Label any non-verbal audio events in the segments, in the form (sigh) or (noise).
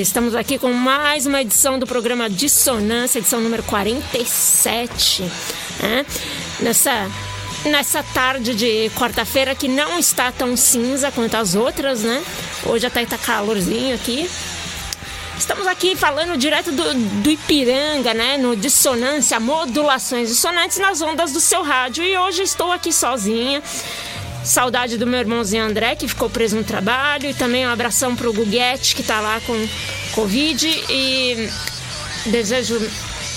Estamos aqui com mais uma edição do programa Dissonância, edição número 47. Né? Nessa, nessa tarde de quarta-feira que não está tão cinza quanto as outras, né? Hoje até está calorzinho aqui. Estamos aqui falando direto do, do Ipiranga, né? No Dissonância, modulações dissonantes nas ondas do seu rádio. E hoje estou aqui sozinha. Saudade do meu irmãozinho André, que ficou preso no trabalho. E também um abração pro Guguete, que tá lá com Covid. E desejo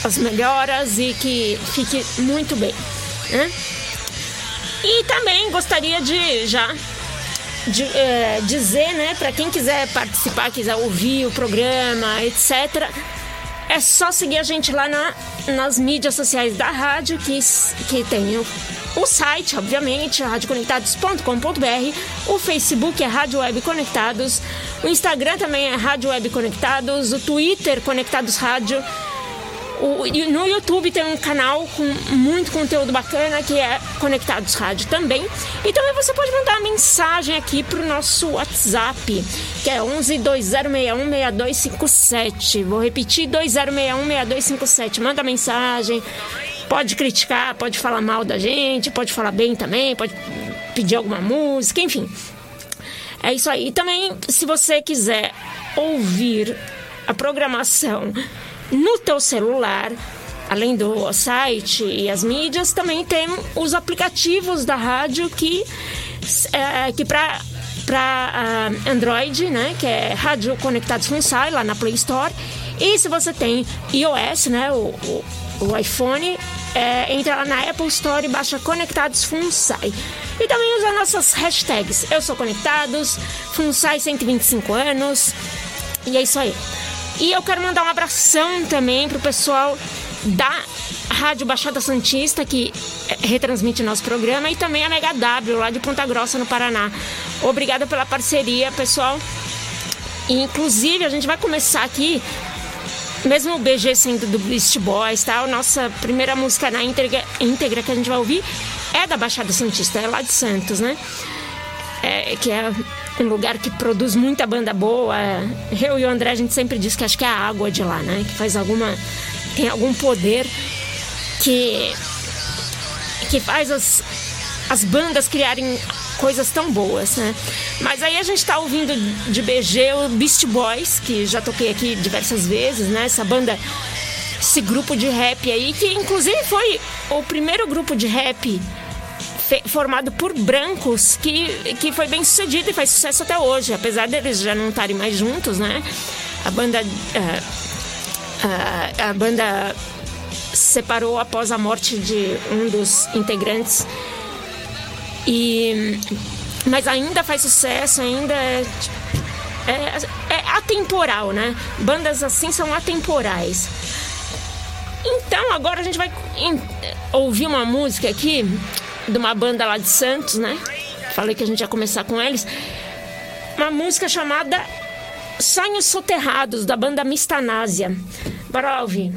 as melhoras e que fique muito bem. Né? E também gostaria de já de, é, dizer, né, para quem quiser participar, quiser ouvir o programa, etc., é só seguir a gente lá na, nas mídias sociais da rádio, que, que tem o o site, obviamente, radioconectados.com.br. O Facebook é Rádio Web Conectados. O Instagram também é Rádio Web Conectados. O Twitter, Conectados Rádio. O, no YouTube tem um canal com muito conteúdo bacana que é Conectados Rádio também. E também você pode mandar mensagem aqui para o nosso WhatsApp, que é 11 2061 6257. Vou repetir: 2061 6257. Manda mensagem Pode criticar, pode falar mal da gente, pode falar bem também, pode pedir alguma música, enfim. É isso aí. E também, se você quiser ouvir a programação no teu celular, além do site e as mídias, também tem os aplicativos da rádio que, é, que para para uh, Android, né, que é Rádio Conectados FunSai, lá na Play Store. E se você tem iOS, né, o, o, o iPhone, é, entra lá na Apple Store e baixa Conectados FUNSAI. E também usa nossas hashtags. Eu sou Conectados, FUNSAI 125 anos. E é isso aí. E eu quero mandar um abração também pro pessoal da Rádio Baixada Santista, que é, retransmite nosso programa, e também a Mega W, lá de Ponta Grossa, no Paraná. Obrigada pela parceria, pessoal. E, inclusive, a gente vai começar aqui mesmo o BG sendo do Beast Boys, tal, nossa primeira música na íntegra, íntegra que a gente vai ouvir é da Baixada Santista, é lá de Santos, né? É, que é um lugar que produz muita banda boa. Eu e o André a gente sempre diz que acho que é a água de lá, né? Que faz alguma. tem algum poder que. que faz as, as bandas criarem coisas tão boas, né? Mas aí a gente tá ouvindo de BG o Beast Boys, que já toquei aqui diversas vezes, né? Essa banda, esse grupo de rap aí, que inclusive foi o primeiro grupo de rap formado por brancos que, que foi bem sucedido e faz sucesso até hoje, apesar deles já não estarem mais juntos, né? A banda. Uh, uh, a banda separou após a morte de um dos integrantes e, mas ainda faz sucesso, ainda é, é, é atemporal, né? Bandas assim são atemporais. Então agora a gente vai ouvir uma música aqui de uma banda lá de Santos, né? Falei que a gente ia começar com eles. Uma música chamada Sonhos Soterrados, da banda Mistanásia. Bora ouvir.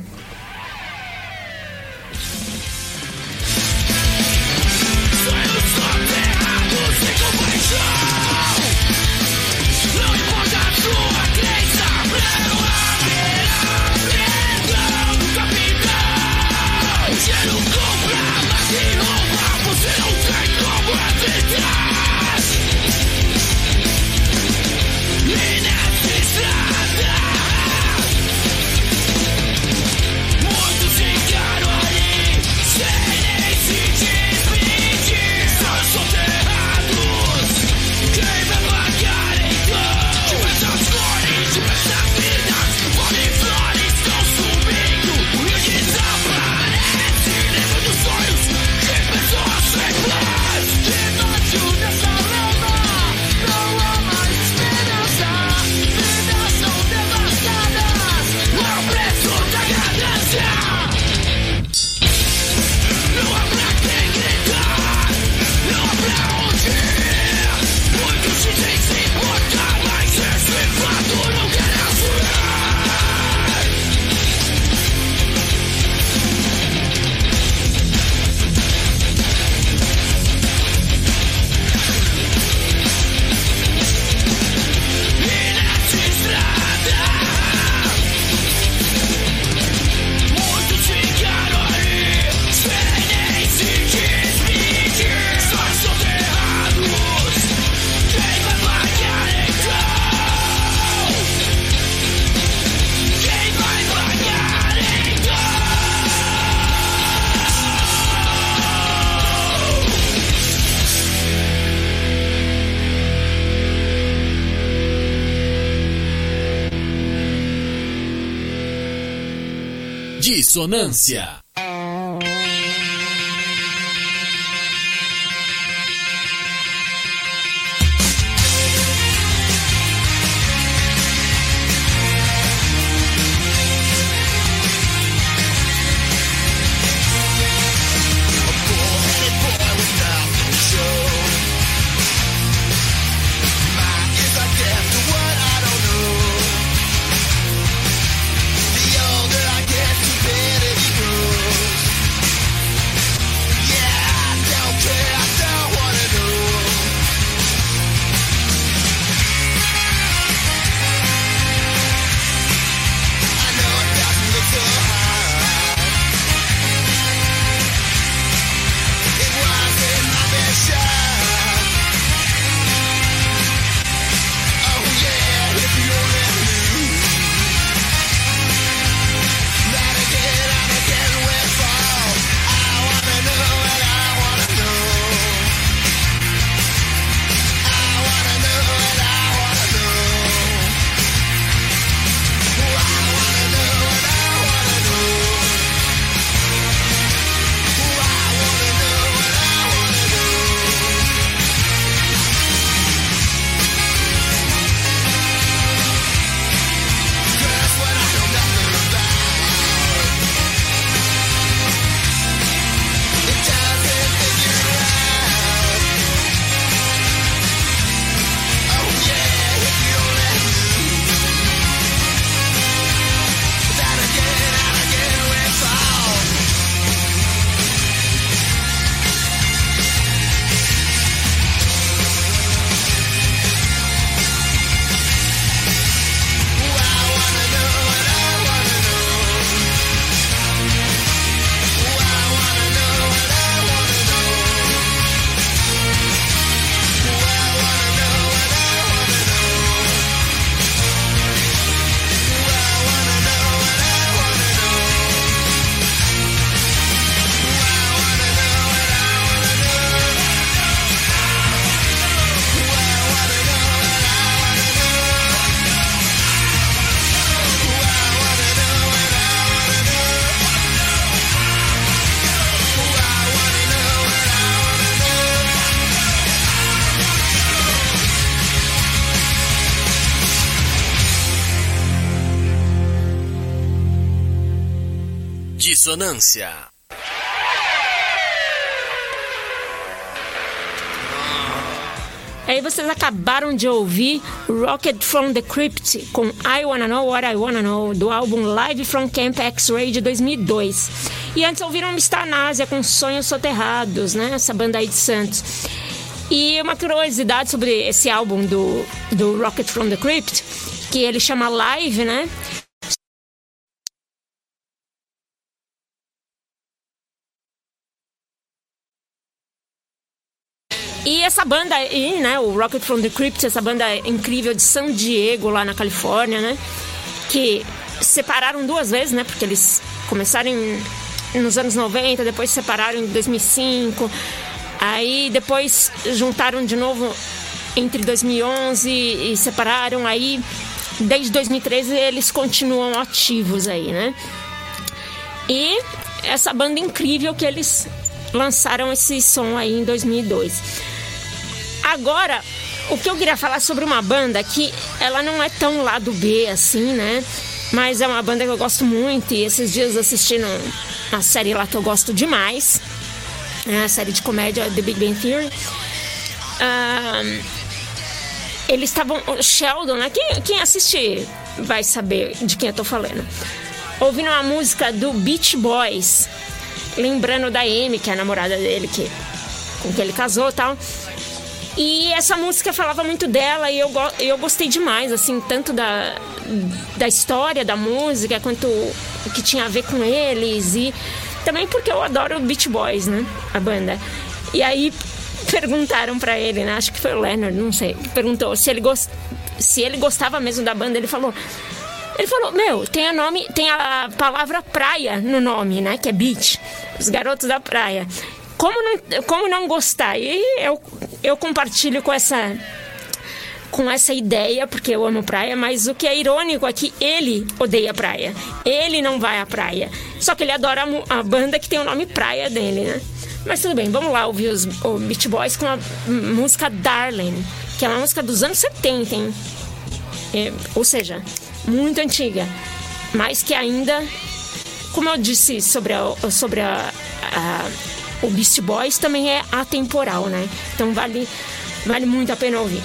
Dissonância. Ressonância. Aí vocês acabaram de ouvir Rocket from the Crypt com I Wanna Know What I Wanna Know do álbum Live from Camp X-Ray de 2002. E antes ouviram Mistanásia com Sonhos Soterrados, né? Essa banda aí de Santos. E uma curiosidade sobre esse álbum do, do Rocket from the Crypt, que ele chama Live, né? Banda aí, né, o Rocket from the Crypt, essa banda incrível de San Diego, lá na Califórnia, né, que separaram duas vezes, né, porque eles começaram nos anos 90, depois separaram em 2005, aí depois juntaram de novo entre 2011 e separaram, aí desde 2013 eles continuam ativos aí, né. E essa banda incrível que eles lançaram esse som aí em 2002. Agora, o que eu queria falar sobre uma banda que ela não é tão lado B assim, né? Mas é uma banda que eu gosto muito e esses dias assistindo uma série lá que eu gosto demais, né? a série de comédia The Big Bang Theory. Um, eles estavam. Sheldon, né? Quem, quem assiste vai saber de quem eu tô falando. Ouvindo uma música do Beach Boys, lembrando da Amy, que é a namorada dele, que, com quem ele casou e tal. E essa música falava muito dela e eu, eu gostei demais, assim, tanto da, da história da música quanto o que tinha a ver com eles. E também porque eu adoro Beach Boys, né? A banda. E aí (laughs) perguntaram para ele, né? Acho que foi o Leonard, não sei. Perguntou se ele, gost... se ele gostava mesmo da banda. Ele falou. Ele falou, meu, tem a nome, tem a palavra praia no nome, né? Que é beach. Os garotos da praia como não, como não gostar? E eu, eu compartilho com essa com essa ideia, porque eu amo praia, mas o que é irônico é que ele odeia praia. Ele não vai à praia. Só que ele adora a, a banda que tem o nome praia dele, né? Mas tudo bem, vamos lá ouvir os o Beach Boys com a música Darling, que é uma música dos anos 70, hein? É, ou seja, muito antiga, mas que ainda, como eu disse sobre a, sobre a, a o Beast Boys, também é atemporal, né? Então vale, vale muito a pena ouvir.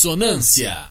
Dissonância.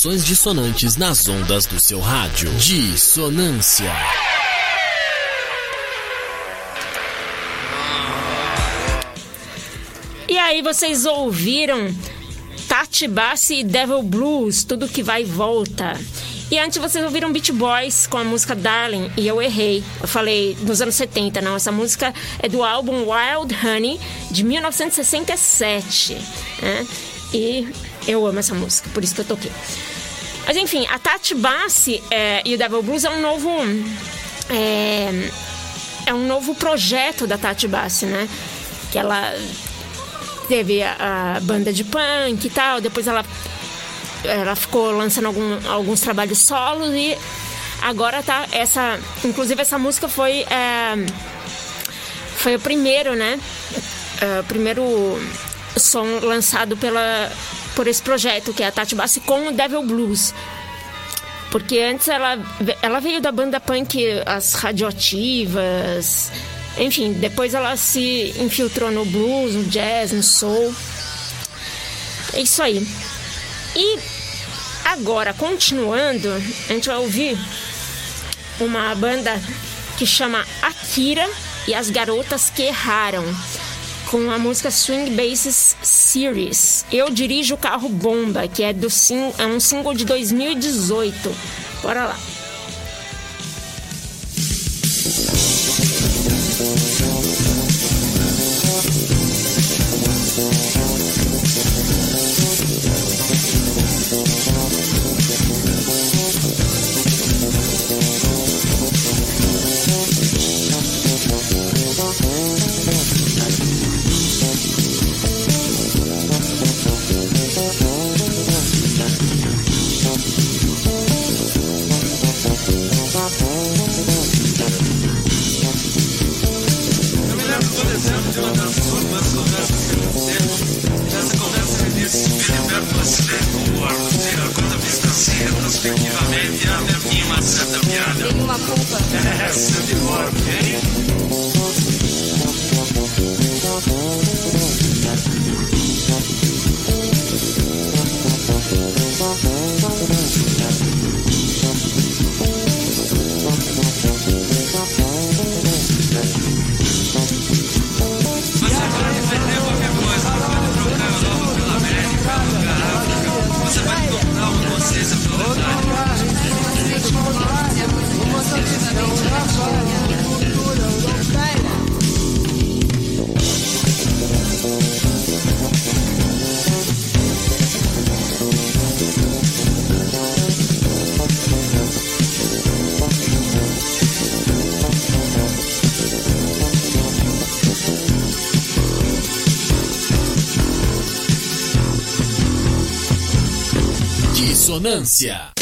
Modulações dissonantes nas ondas do seu rádio. Dissonância. E aí vocês ouviram Tati Bassi e Devil Blues, tudo que vai e volta. E antes vocês ouviram Beach Boys com a música Darling e eu errei. Eu falei nos anos 70, não. Essa música é do álbum Wild Honey de 1967. Né? E eu amo essa música, por isso que eu toquei. Mas enfim, a Tati Bassi é, e o Devil Blues é um novo. É, é um novo projeto da Tati Bassi, né? Que ela teve a, a, banda de punk e tal, depois ela, ela ficou lançando algum, alguns trabalhos solos e agora tá essa. Inclusive essa música foi. É, foi o primeiro, né? É, o primeiro som lançado pela, por esse projeto, que é a Tati Bassi com o Devil Blues. Porque antes ela, ela veio da banda punk As Radioativas, enfim, depois ela se infiltrou no blues, no jazz, no soul. É isso aí. E agora, continuando, a gente vai ouvir uma banda que chama Akira e as Garotas que Erraram, com a música Swing Bases Series. Eu dirijo o carro Bomba, que é, do sim, é um single de 2018. Bora lá. Dissonância.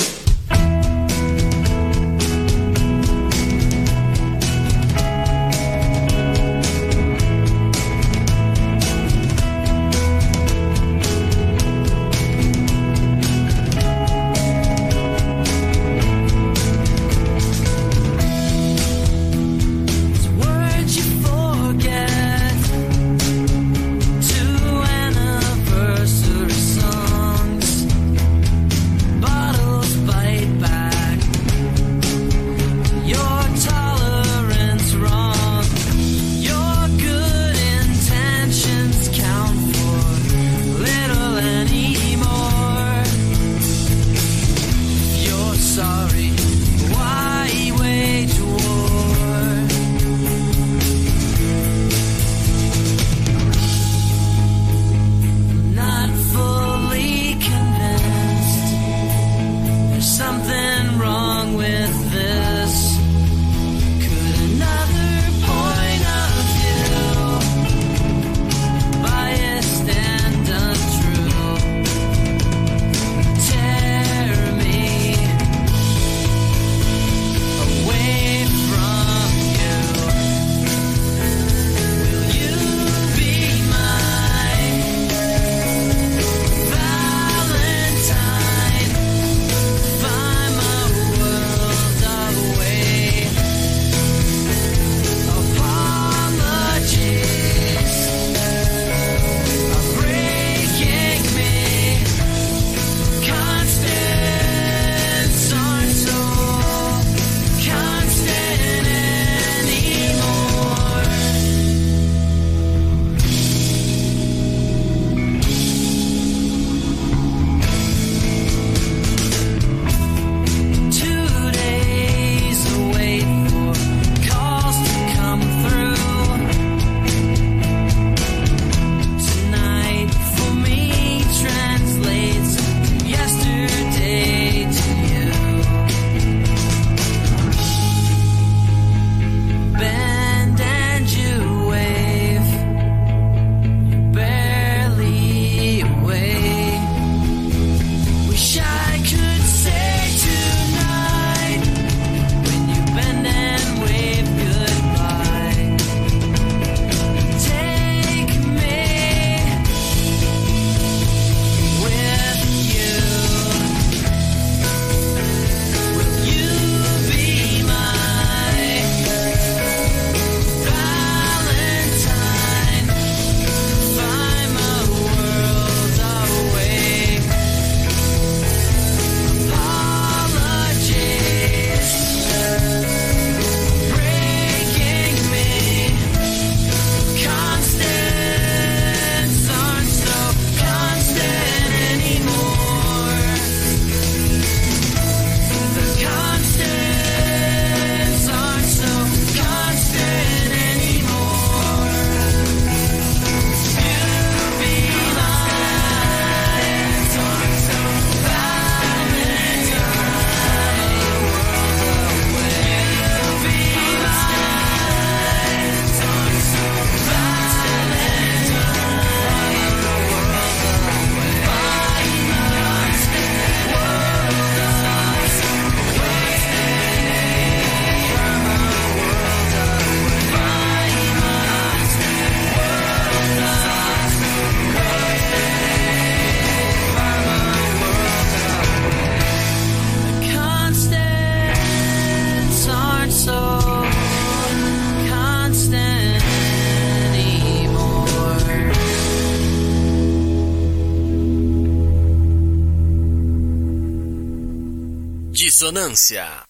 Ressonância.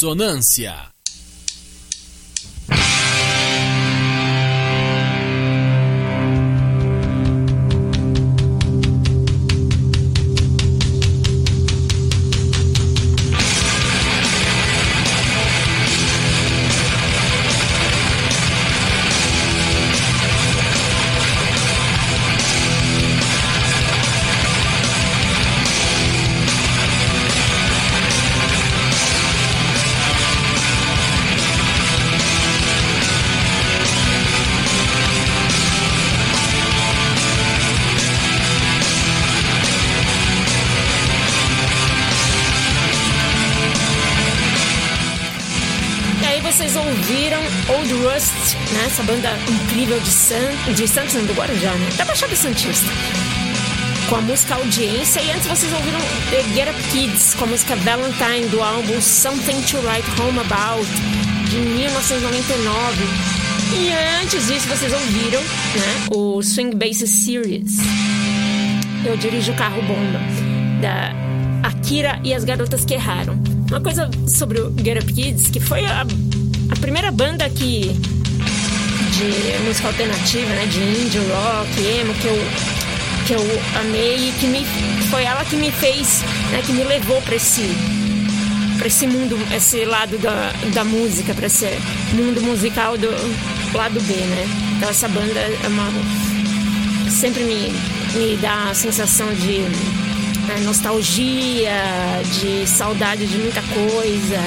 Ressonância. Dissonância. Dissonância. essa banda incrível de, San, de Santos do Guarujá, né? Da Baixada Santista. Com a música Audiência. E antes vocês ouviram Get Up Kids com a música Valentine do álbum Something to Write Home About de 1999. E antes disso vocês ouviram né, o Swing Bass Series. Eu dirijo o carro bomba da Akira e as garotas que erraram. Uma coisa sobre o Get Up Kids, que foi a, a primeira banda que de música alternativa, né? De indie rock, emo, que eu, que eu amei e que me, foi ela que me fez, né, que me levou para esse para esse mundo, esse lado da, da música, para esse mundo musical do lado B, né? Então essa banda é uma sempre me, me dá a sensação de né, nostalgia, de saudade de muita coisa.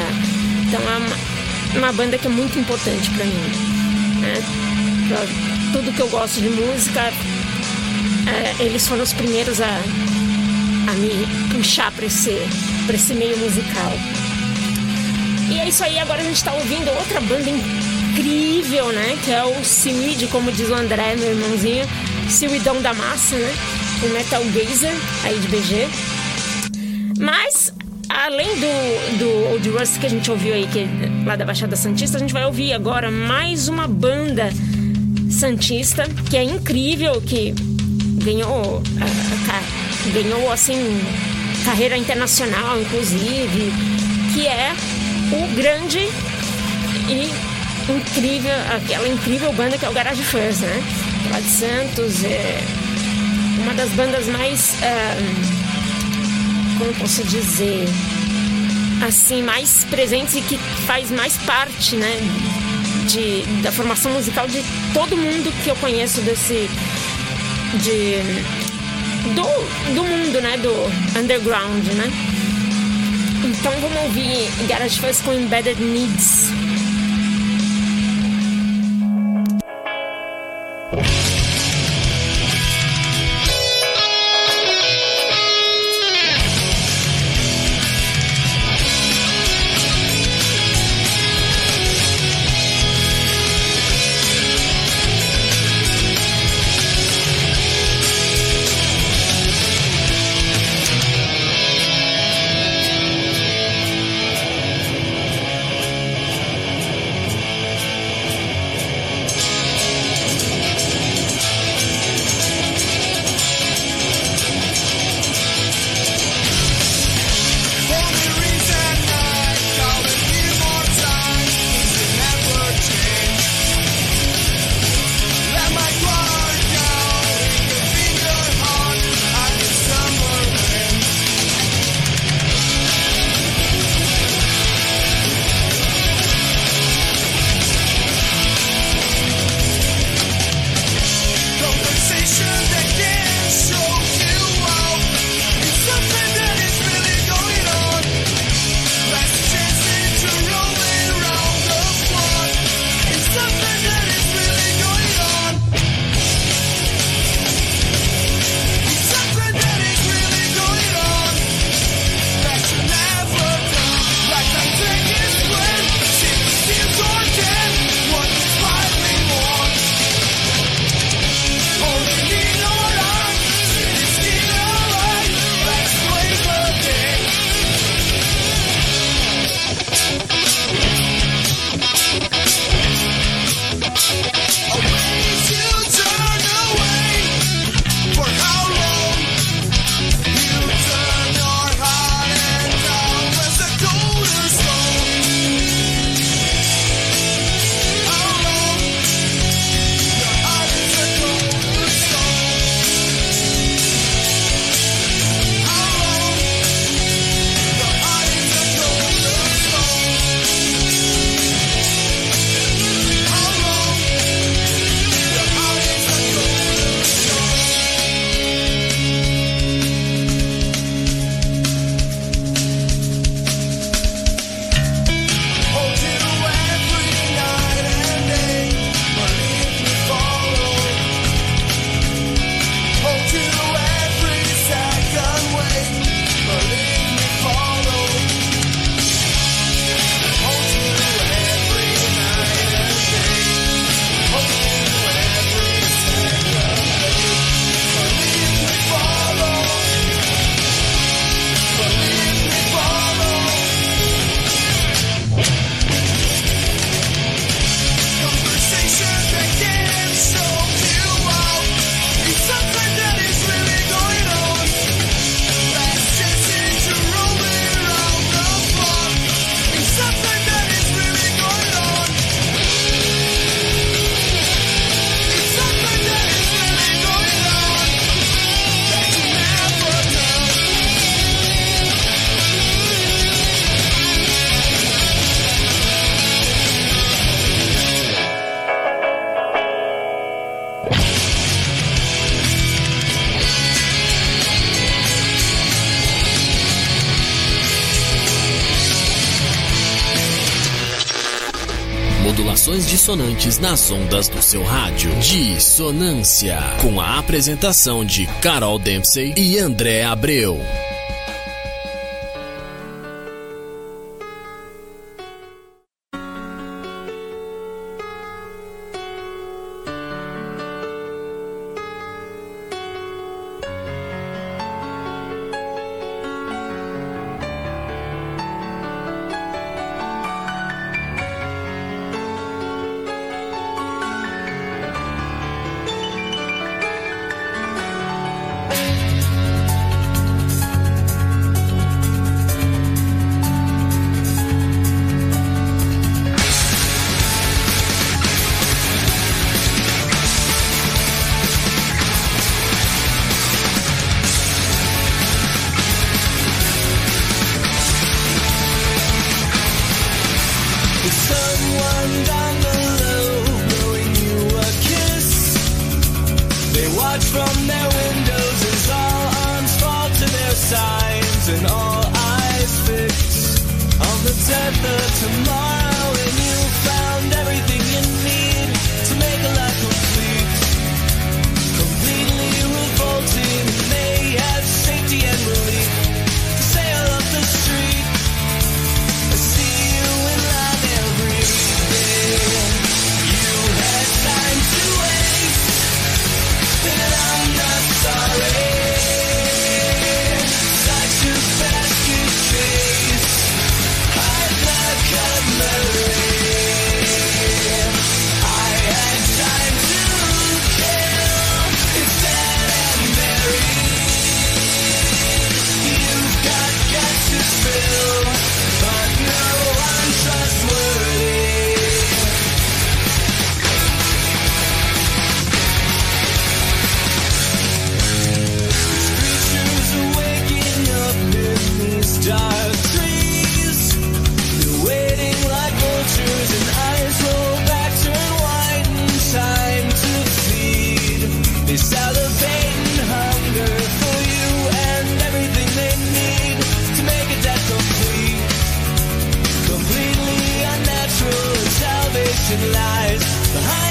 Então é uma, uma banda que é muito importante para mim. Né? Pra tudo que eu gosto de música, é, eles foram os primeiros a, a me puxar para esse, esse meio musical. E é isso aí, agora a gente está ouvindo outra banda incrível, né? Que é o Seaweed, como diz o André, meu irmãozinho. Seaweedão da massa, né? O Metal Gazer, aí de BG. Mas, além do, do Old Rust que a gente ouviu aí, que é lá da Baixada Santista, a gente vai ouvir agora mais uma banda Santista, que é incrível, que ganhou, ganhou assim, carreira internacional, inclusive, que é o grande e incrível, aquela incrível banda que é o Garage Furs, né? Lá de Santos, é uma das bandas mais, é, como posso dizer, assim, mais presentes e que faz mais parte, né? De, da formação musical de todo mundo que eu conheço desse de do, do mundo, né, do underground, né? Então vamos ouvir Garage Fuzz com Embedded Needs. Dissonantes nas ondas do seu rádio. Dissonância, com a apresentação de Carol Dempsey e André Abreu. The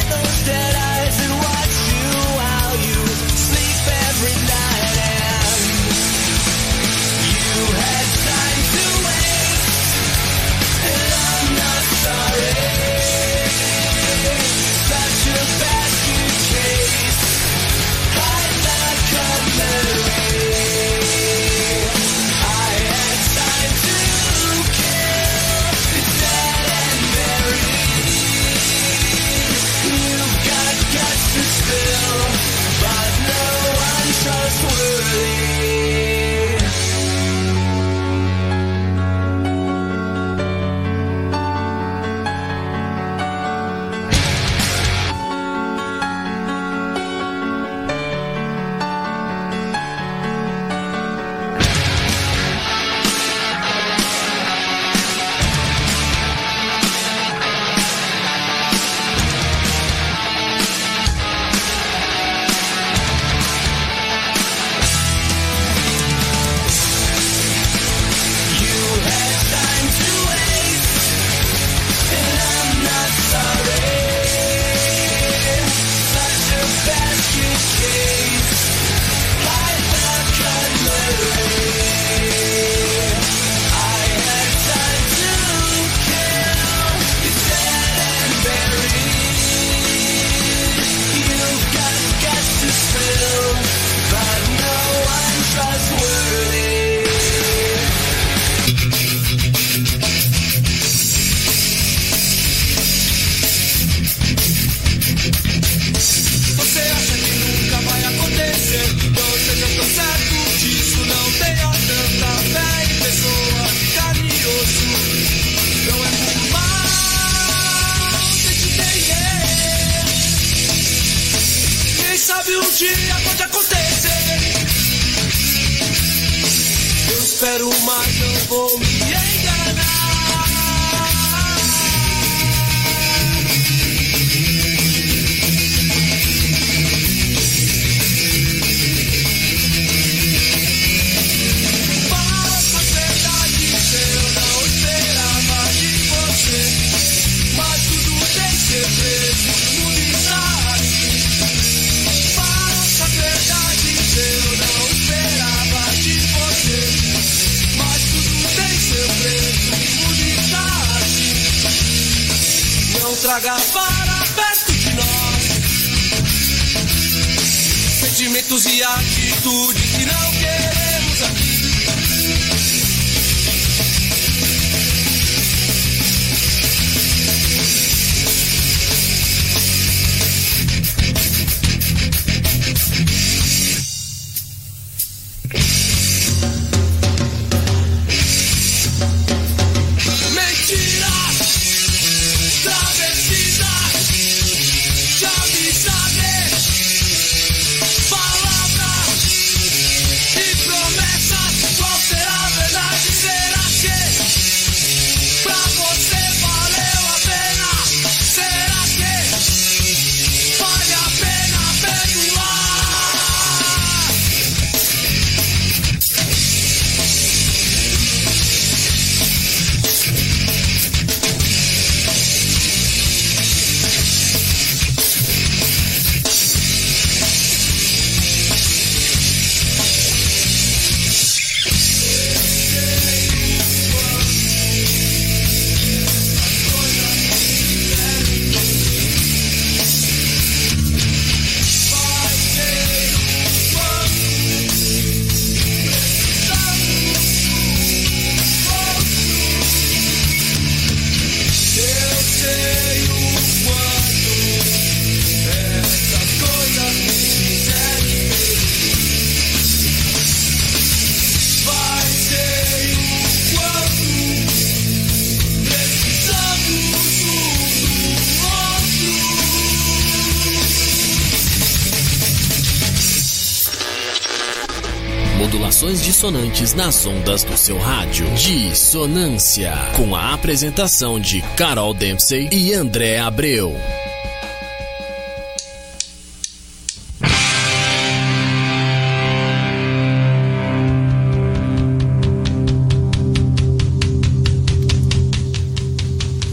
dissonantes nas ondas do seu rádio. Dissonância. Com a apresentação de Carol Dempsey e André Abreu.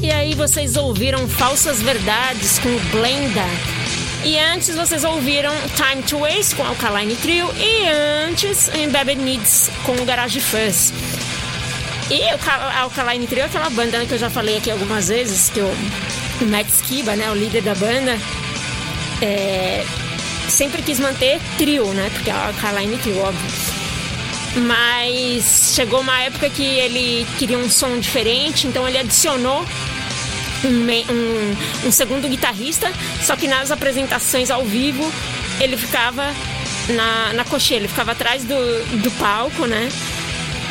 E aí vocês ouviram Falsas Verdades com Blenda e antes vocês ouviram Time to Waste com Alkaline Trio e antes Embedded Needs com Garage Fuzz. E o Alkaline Trio é aquela banda que eu já falei aqui algumas vezes, que o, Matt Skiba, né, o líder da banda, é, sempre quis manter trio, né, porque é o Alkaline Trio, óbvio. Mas chegou uma época que ele queria um som diferente, então ele adicionou um, um, segundo guitarrista, só que nas apresentações ao vivo ele ficava na, na cocheira, ele ficava atrás do, do palco, né?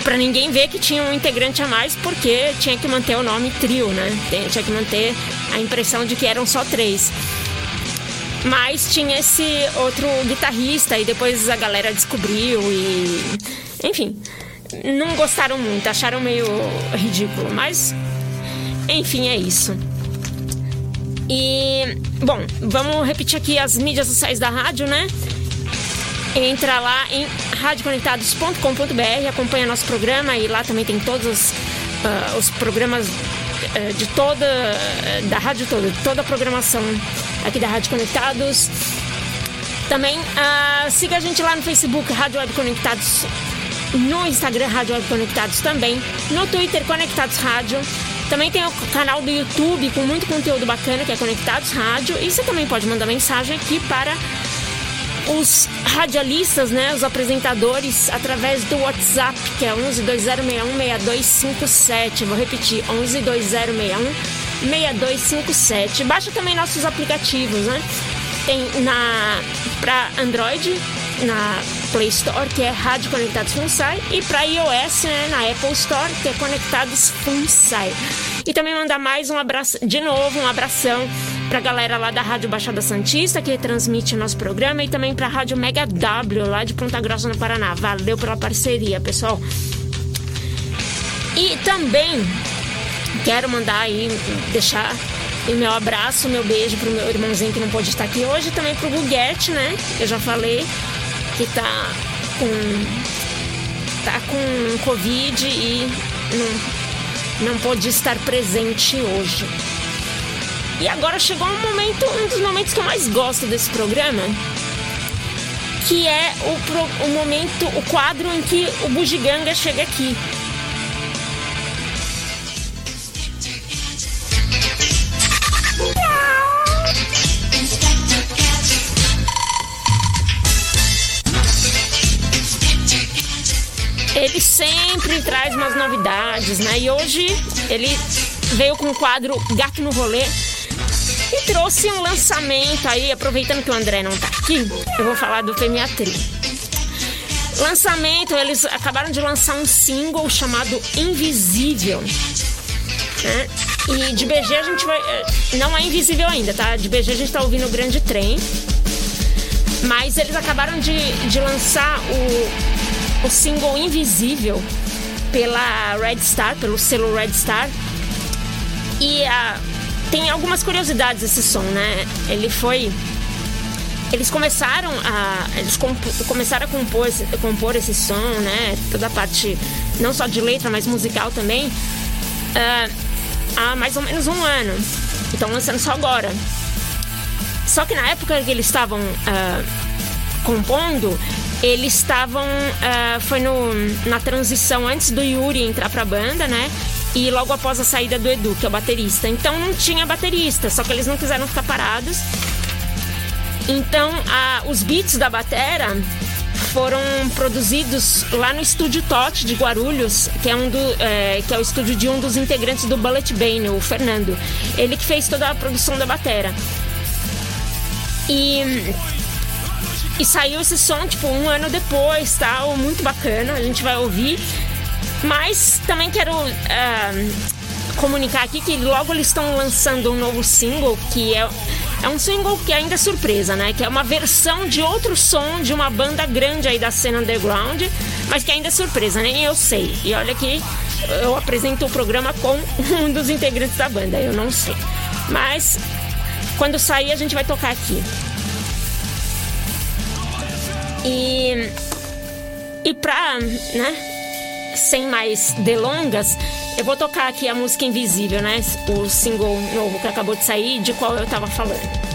Pra ninguém ver que tinha um integrante a mais, porque tinha que manter o nome trio, né? Tinha que manter a impressão de que eram só três. Mas tinha esse outro guitarrista e depois a galera descobriu e. Enfim, não gostaram muito, acharam meio ridículo, mas enfim, é isso. E, bom, vamos repetir aqui as mídias sociais da rádio, né? Entra lá em radioconectados.com.br, acompanha nosso programa e lá também tem todos os, uh, os programas uh, de toda, uh, da rádio toda, toda a programação aqui da Rádio Conectados. Também siga a gente lá no Facebook, Rádio Web Conectados, no Instagram, Rádio Web Conectados também, no Twitter, Conectados Rádio. Também tem o canal do YouTube com muito conteúdo bacana que é Conectados Rádio. E você também pode mandar mensagem aqui para os radialistas, né, os apresentadores, através do WhatsApp, que é 1120616257. Vou repetir, 1120616257. Baixa também nossos aplicativos, né? Tem na para Android, na Play Store, que é Rádio Conectados FUNSAI, e para iOS, né, na Apple Store, que é Conectados FUNSAI. E também mandar mais um abraço, de novo, um abração para a galera lá da Rádio Baixada Santista, que transmite o nosso programa, e também para a Rádio Mega W, lá de Ponta Grossa, no Paraná. Valeu pela parceria, pessoal. E também quero mandar aí, deixar o meu abraço, meu beijo pro meu irmãozinho que não pode estar aqui hoje, também pro Guguete, né? Eu já falei que tá com tá com covid e não, não estar presente hoje. E agora chegou um momento, um dos momentos que eu mais gosto desse programa, que é o, pro, o momento, o quadro em que o Bugiganga chega aqui. Ele sempre traz umas novidades, né? E hoje ele veio com o quadro Gato no Rolê e trouxe um lançamento aí, aproveitando que o André não tá aqui, eu vou falar do Femiatri. Lançamento, eles acabaram de lançar um single chamado Invisível. Né? E de BG a gente vai. Eh, não é invisível ainda, tá? De BG a gente tá ouvindo o Grande Trem. Mas eles acabaram de, de lançar o, o single Invisível pela Red Star, pelo selo Red Star. E a, tem algumas curiosidades esse som, né? Ele foi. Eles começaram a. Eles começaram a compor, compor esse som, né? Toda a parte, não só de letra, mas musical também. Uh, há mais ou menos um ano. Estão lançando só agora. Só que na época que eles estavam uh, compondo, eles estavam. Uh, foi no, na transição antes do Yuri entrar pra banda, né? e logo após a saída do Edu, que é o baterista. Então não tinha baterista, só que eles não quiseram ficar parados. Então a, os beats da batera foram produzidos lá no estúdio Tot de Guarulhos, que é, um do, é, que é o estúdio de um dos integrantes do Bullet Bane, o Fernando. Ele que fez toda a produção da batera. E, e saiu esse som, tipo, um ano depois, tal, muito bacana, a gente vai ouvir. Mas também quero uh, comunicar aqui que logo eles estão lançando um novo single que é, é um single que ainda é surpresa, né? Que é uma versão de outro som de uma banda grande aí da cena underground, mas que ainda é surpresa, nem eu sei. E olha que eu apresento o programa com (laughs) um dos integrantes da banda, eu não sei. Mas quando sair a gente vai tocar aqui. E e pra, né, sem mais delongas, eu vou tocar aqui a música Invisível, né? O single novo que acabou de sair, de qual eu tava falando.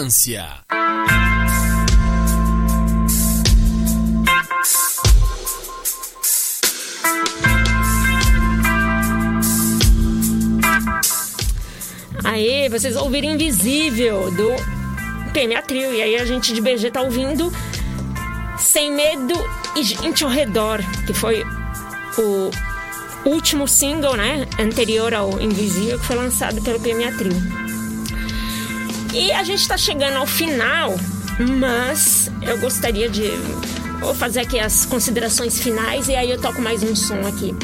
Dissonância. Aí, vocês ouviram Invisível do PMA Trio. E aí a gente de BG tá ouvindo Sem Medo e Gente ao Redor, que foi o último single, né? Anterior ao Invisível, que foi lançado pelo PMA Trio. E a gente tá chegando ao final, mas eu gostaria de. Vou fazer aqui as considerações finais e aí eu toco mais um som aqui.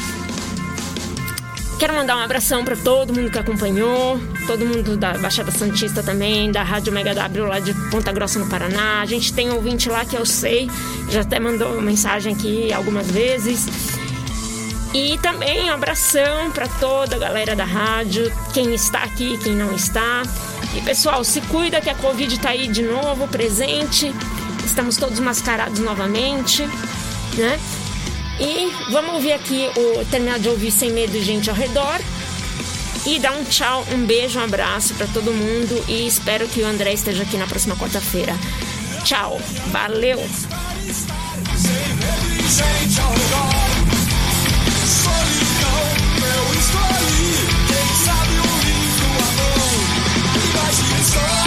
Quero mandar um abração para todo mundo que acompanhou, todo mundo da Baixada Santista também, da Rádio Mega W lá de Ponta Grossa no Paraná. A gente tem ouvinte lá que eu sei, já até mandou mensagem aqui algumas vezes. E também um abração para toda a galera da rádio, quem está aqui, quem não está. E pessoal, se cuida que a Covid está aí de novo, presente. Estamos todos mascarados novamente, né? E vamos ouvir aqui o terminar de ouvir Sem Medo Gente ao Redor. E dar um tchau, um beijo, um abraço para todo mundo. E espero que o André esteja aqui na próxima quarta-feira. Tchau, valeu! Sabe soul.